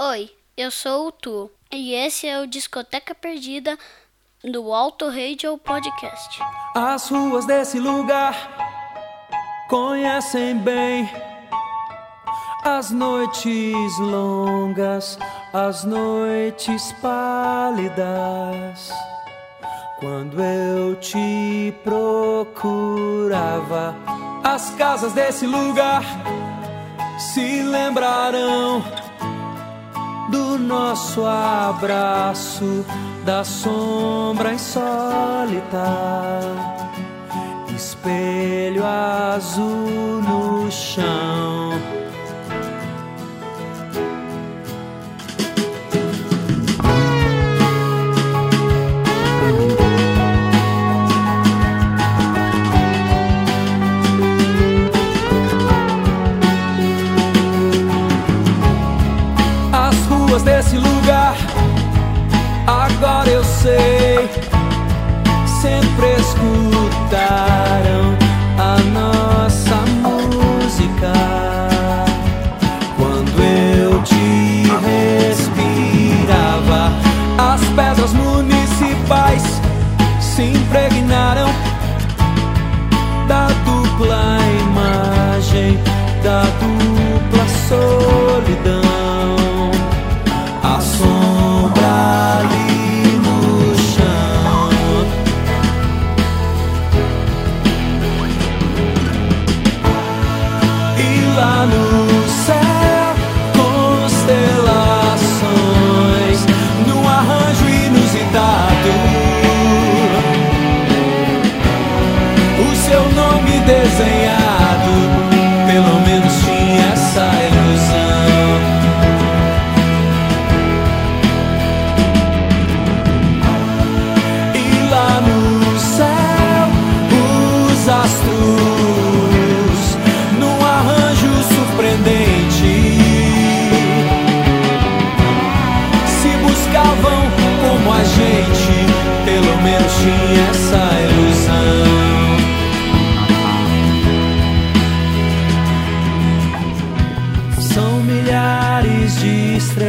Oi, eu sou o Tu e esse é o Discoteca Perdida do Alto Radio Podcast. As ruas desse lugar conhecem bem as noites longas, as noites pálidas. Quando eu te procurava, as casas desse lugar se lembrarão do nosso abraço, da sombra insólita, espelho azul no chão. ruas desse lugar. Agora eu sei, sempre escutar.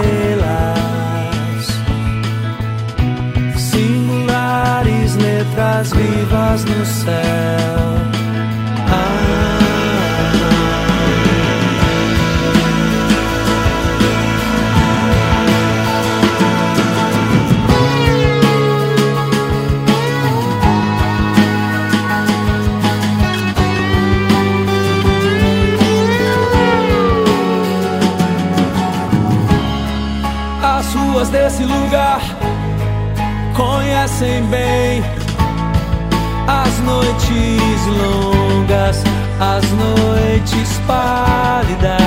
Hey longas, as noites pálidas.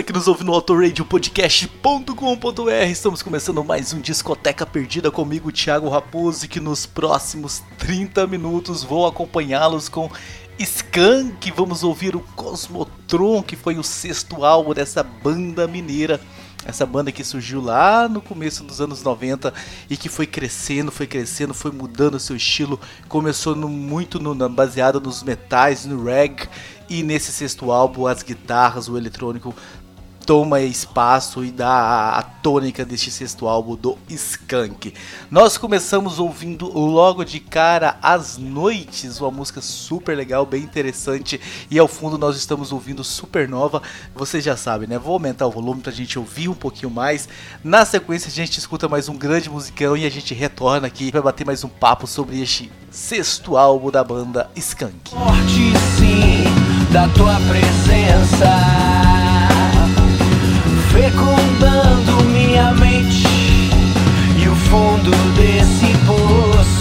Você que nos ouve no autoradiopodcast.com.br, estamos começando mais um Discoteca Perdida comigo, Thiago Raposo, e que nos próximos 30 minutos vou acompanhá-los com Skank. Vamos ouvir o Cosmotron, que foi o sexto álbum dessa banda mineira. Essa banda que surgiu lá no começo dos anos 90 e que foi crescendo, foi crescendo, foi mudando seu estilo. Começou no, muito no, baseado nos metais, no reg e nesse sexto álbum, as guitarras, o eletrônico toma espaço e dá a, tônica deste sexto álbum do Skank. Nós começamos ouvindo logo de cara As Noites, uma música super legal, bem interessante, e ao fundo nós estamos ouvindo Supernova. Vocês já sabem, né? Vou aumentar o volume pra gente ouvir um pouquinho mais. Na sequência a gente escuta mais um grande musicão e a gente retorna aqui para bater mais um papo sobre este sexto álbum da banda Skank. Forte sim da tua presença, fecundando minha mente e o fundo desse poço,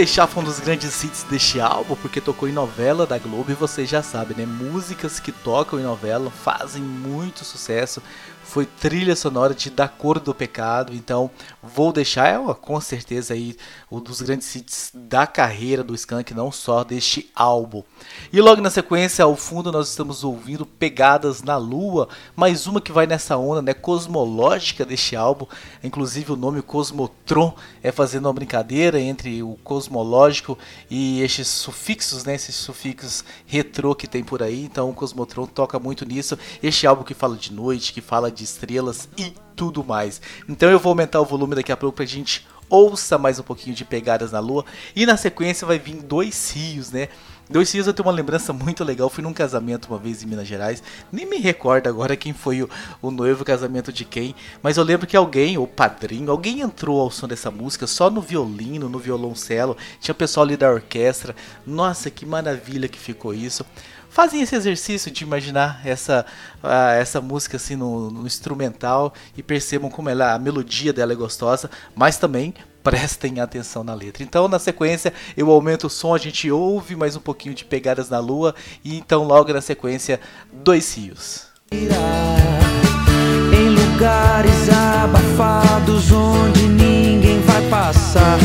deixar foi um dos grandes hits deste álbum, porque tocou em novela da Globo e você já sabe, né? Músicas que tocam em novela fazem muito sucesso. Foi trilha sonora de Da Cor do Pecado, então vou deixar é, com certeza aí um dos grandes hits da carreira do Skank, não só deste álbum. E logo na sequência, ao fundo, nós estamos ouvindo Pegadas na Lua, mais uma que vai nessa onda né, cosmológica deste álbum. Inclusive o nome Cosmotron é fazendo uma brincadeira entre o cosmológico e estes sufixos, né, esses sufixos retrô que tem por aí. Então o Cosmotron toca muito nisso. Este álbum que fala de noite, que fala de estrelas e tudo mais. Então eu vou aumentar o volume daqui a pouco pra gente ouça mais um pouquinho de Pegadas na Lua. E na sequência vai vir Dois Rios, né? Dois Rios eu tenho uma lembrança muito legal. Fui num casamento uma vez em Minas Gerais. Nem me recordo agora quem foi o, o noivo, o casamento de quem. Mas eu lembro que alguém, o padrinho, alguém entrou ao som dessa música só no violino, no violoncelo. Tinha pessoal ali da orquestra. Nossa, que maravilha que ficou isso fazem esse exercício de imaginar essa, uh, essa música assim no, no, instrumental e percebam como ela, a melodia dela é gostosa, mas também prestem atenção na letra. Então, na sequência, eu aumento o som, a gente ouve mais um pouquinho de Pegadas na Lua e então logo na sequência, Dois Rios. Em lugares abafados onde ninguém vai passar,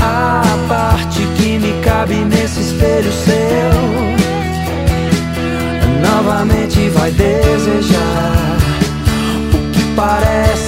a parte que me cabe nesse espelho seu vai desejar. O que parece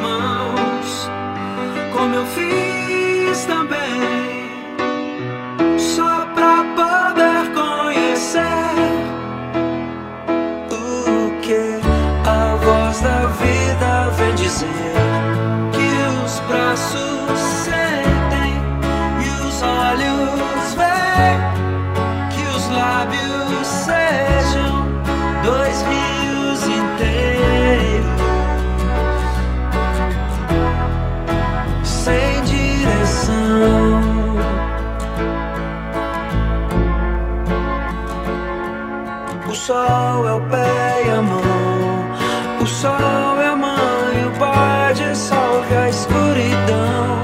mãos, como eu fiz também. Sol é o pé e a mão. O sol é a mão dissolve a escuridão.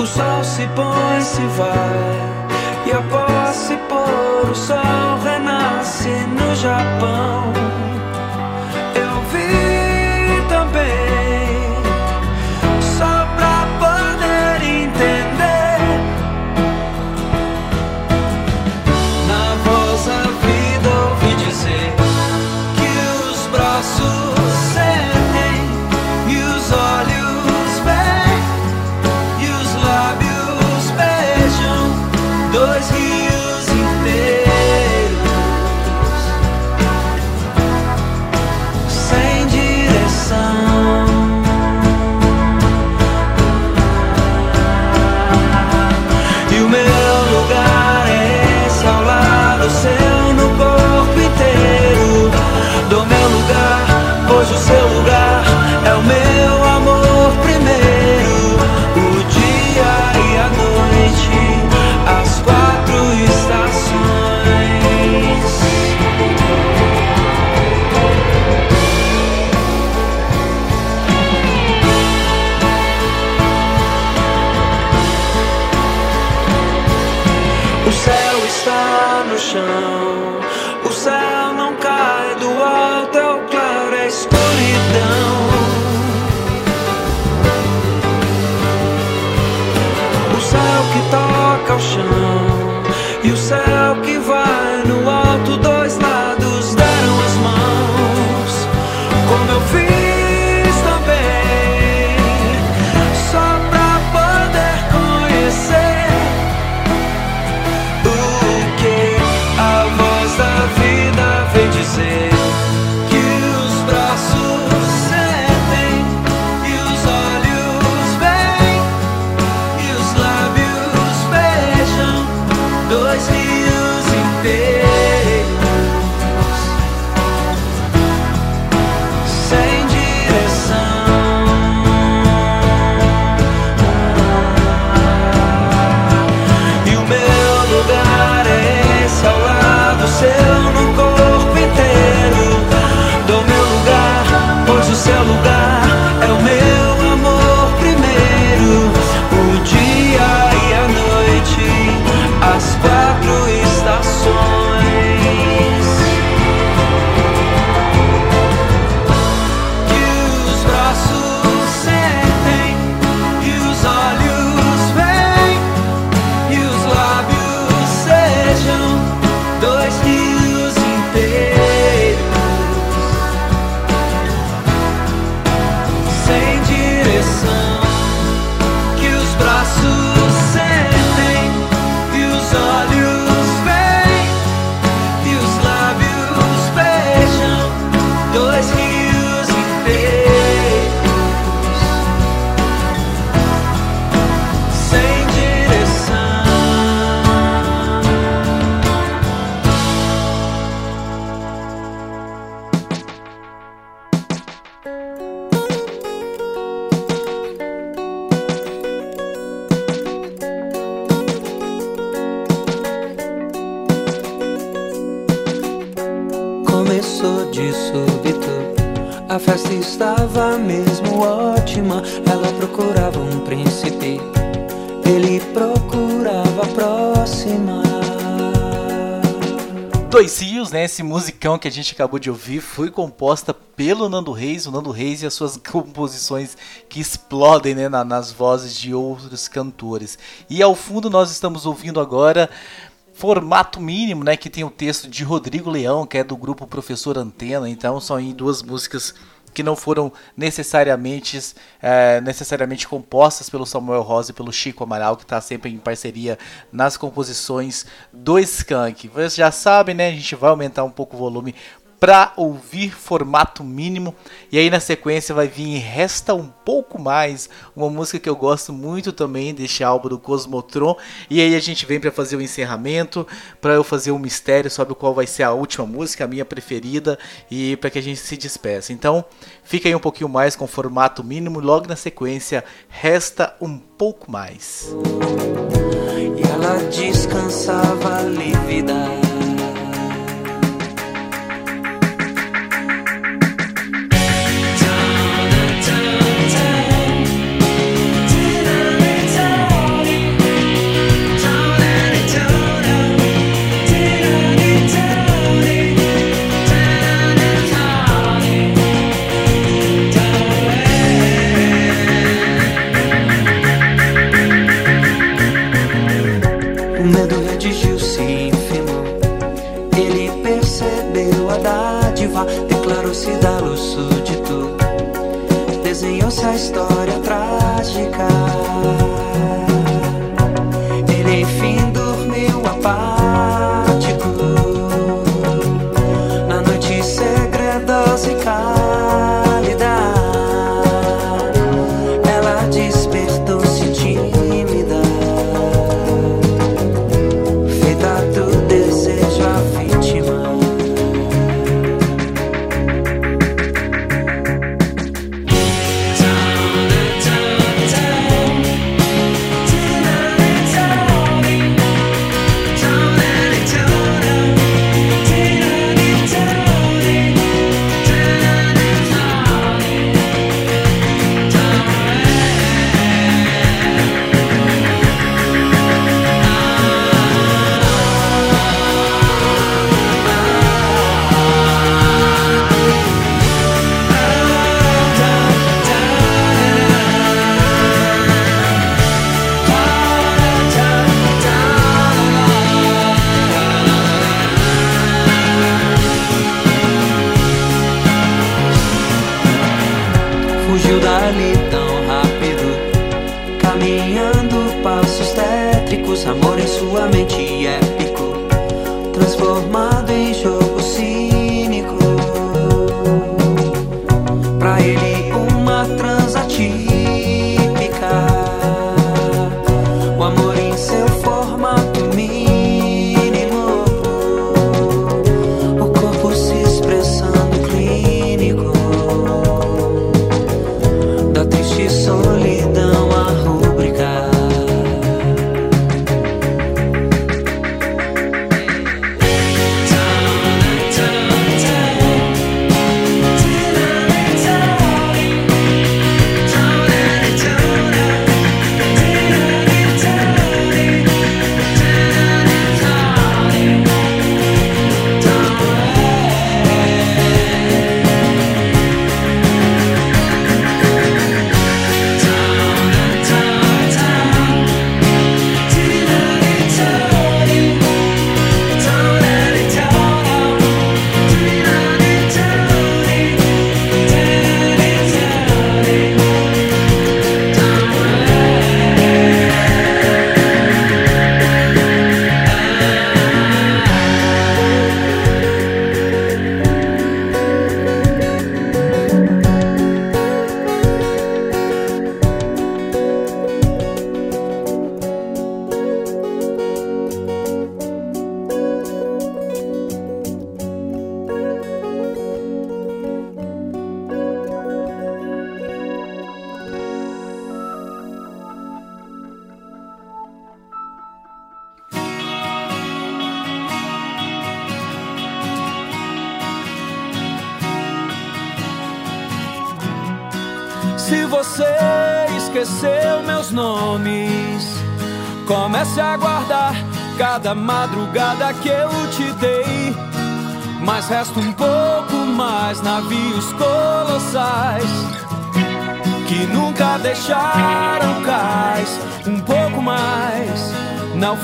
O sol se põe, se vai, e após se pôr, o sol renasce no Japão. Esse musicão que a gente acabou de ouvir foi composta pelo Nando Reis, o Nando Reis e as suas composições que explodem né, na, nas vozes de outros cantores. E ao fundo nós estamos ouvindo agora formato mínimo, né, que tem o texto de Rodrigo Leão, que é do grupo Professor Antena. Então são aí duas músicas que não foram necessariamente, é, necessariamente compostas pelo Samuel Rosa e pelo Chico Amaral, que está sempre em parceria nas composições do Skank. Vocês já sabem, né? A gente vai aumentar um pouco o volume para ouvir formato mínimo. E aí na sequência vai vir Resta um pouco mais, uma música que eu gosto muito também deste álbum do Cosmotron. E aí a gente vem para fazer o encerramento, para eu fazer um mistério sobre qual vai ser a última música, a minha preferida e para que a gente se despeça. Então, fica aí um pouquinho mais com formato mínimo, logo na sequência Resta um pouco mais. E ela descansava declarou-se da luz súdito, desenhou-se a história trágica. fugiu dali tão rápido. Caminhando passos tétricos, amor em sua mente épico. Transformar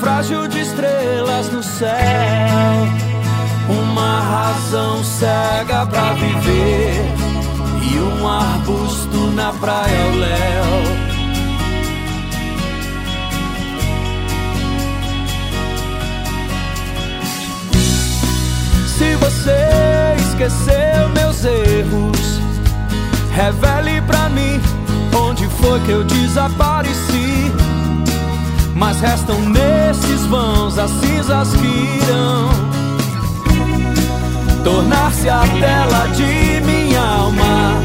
naufrágio de estrelas no céu. Uma razão cega pra viver e um arbusto na praia ao léu. Se você esqueceu meus erros, revele pra mim onde foi que eu desapareci. Mas restam nesses vãos as cinzas que irão tornar-se a tela de minha alma.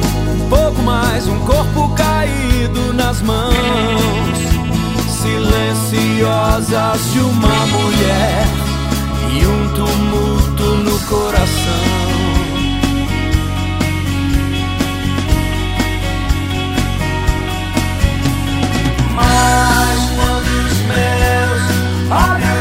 Pouco mais um corpo caído nas mãos silenciosas de uma mulher e um tumulto no coração. Os meus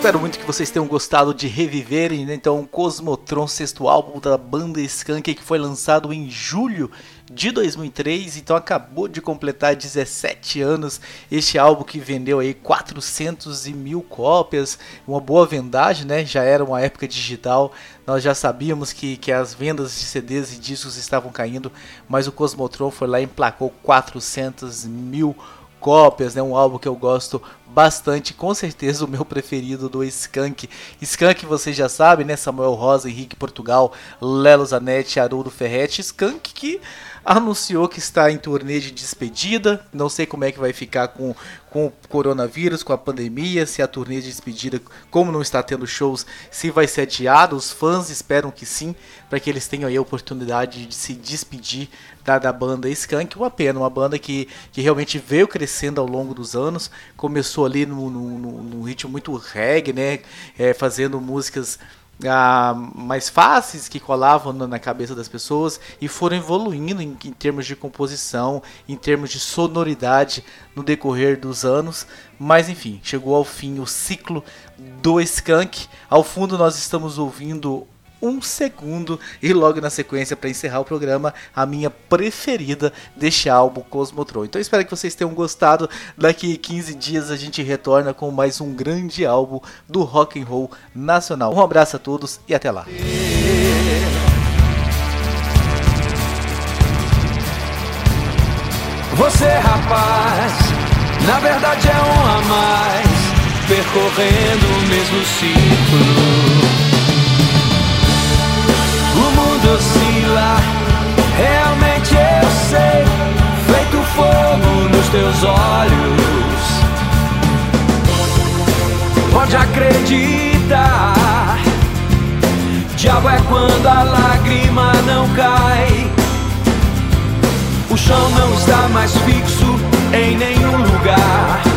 espero muito que vocês tenham gostado de reviverem, né? então, Cosmotron, sexto álbum da banda Skunk, que foi lançado em julho de 2003, então acabou de completar 17 anos este álbum que vendeu aí 400 mil cópias, uma boa vendagem, né? Já era uma época digital, nós já sabíamos que, que as vendas de CDs e discos estavam caindo, mas o Cosmotron foi lá e emplacou 400 mil cópias, né? Um álbum que eu gosto bastante, com certeza o meu preferido do Skank. Skank você já sabe, né? Samuel Rosa, Henrique Portugal, Lelo Zanetti, Haroldo Ferretti, Skank que anunciou que está em turnê de despedida. Não sei como é que vai ficar com, com o coronavírus, com a pandemia, se a turnê de despedida, como não está tendo shows, se vai ser adiado. Os fãs esperam que sim, para que eles tenham aí a oportunidade de se despedir da, da banda Skank. Uma pena, uma banda que, que realmente veio crescendo ao longo dos anos. Começou ali no, no, no ritmo muito reggae, né? É, fazendo músicas ah, mais fáceis que colavam na cabeça das pessoas e foram evoluindo em, em, termos de composição, em termos de sonoridade no decorrer dos anos. Mas enfim, chegou ao fim o ciclo do Skunk. Ao fundo nós estamos ouvindo um segundo. E logo na sequência, para encerrar o programa, a minha preferida deste álbum Cosmotron. Então espero que vocês tenham gostado. Daqui 15 dias a gente retorna com mais um grande álbum do rock and roll nacional. Um abraço a todos e até lá. Você, rapaz, na verdade é um a mais, percorrendo o mesmo ciclo. Oscila, realmente eu sei, feito fogo nos teus olhos. Pode acreditar, diabo é quando a lágrima não cai. O chão não está mais fixo em nenhum lugar.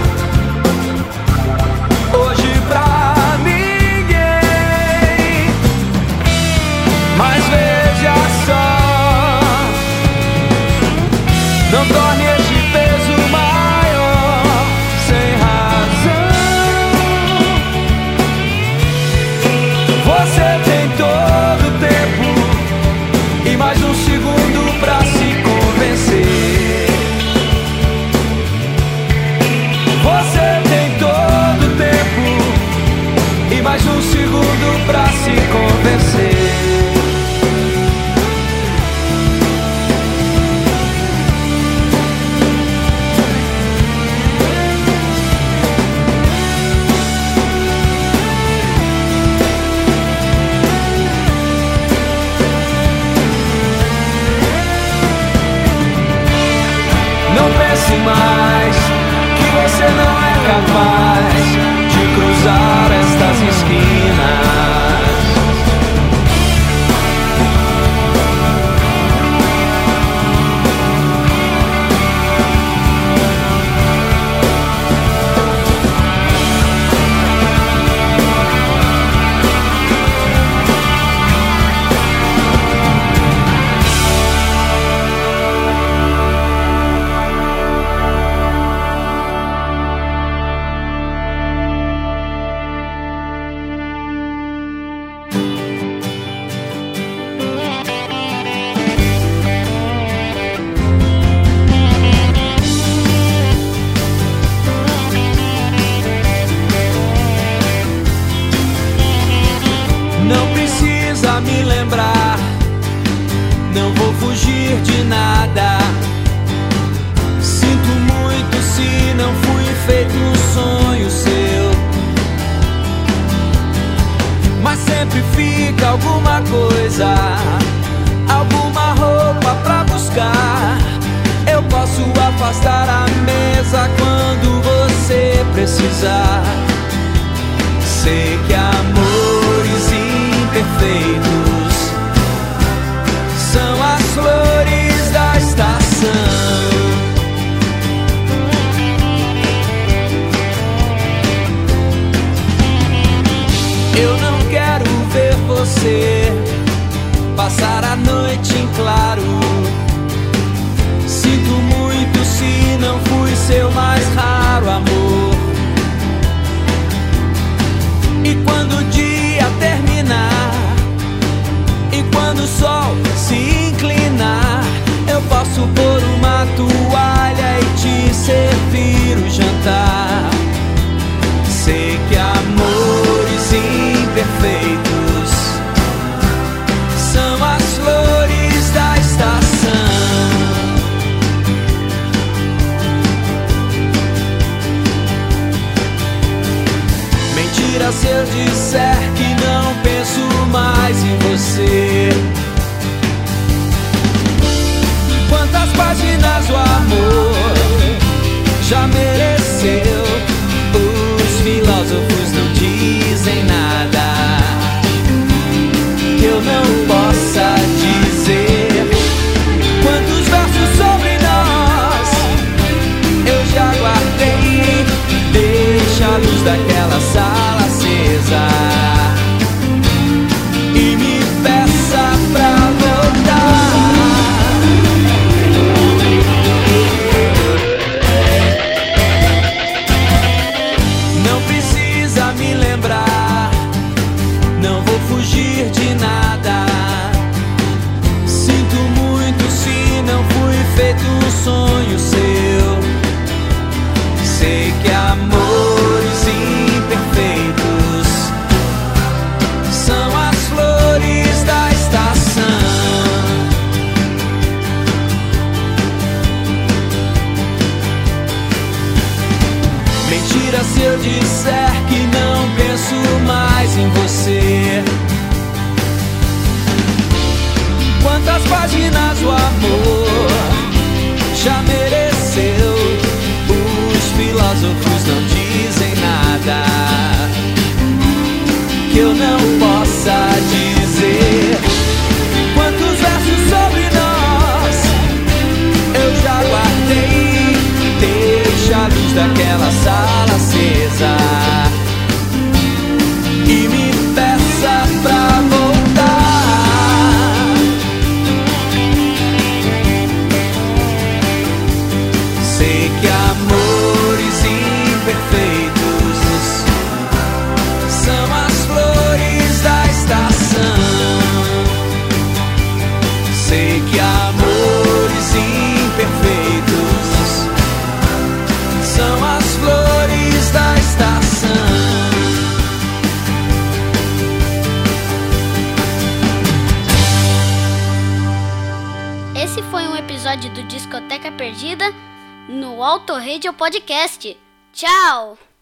Mentira se eu disser que não penso mais em você. Quantas páginas o amor já mereceu? Os filósofos não dizem nada que eu não possa dizer. Quantos versos sobre nós eu já guardei? Deixa a luz daquela sala desire. Radio Podcast. Tchau!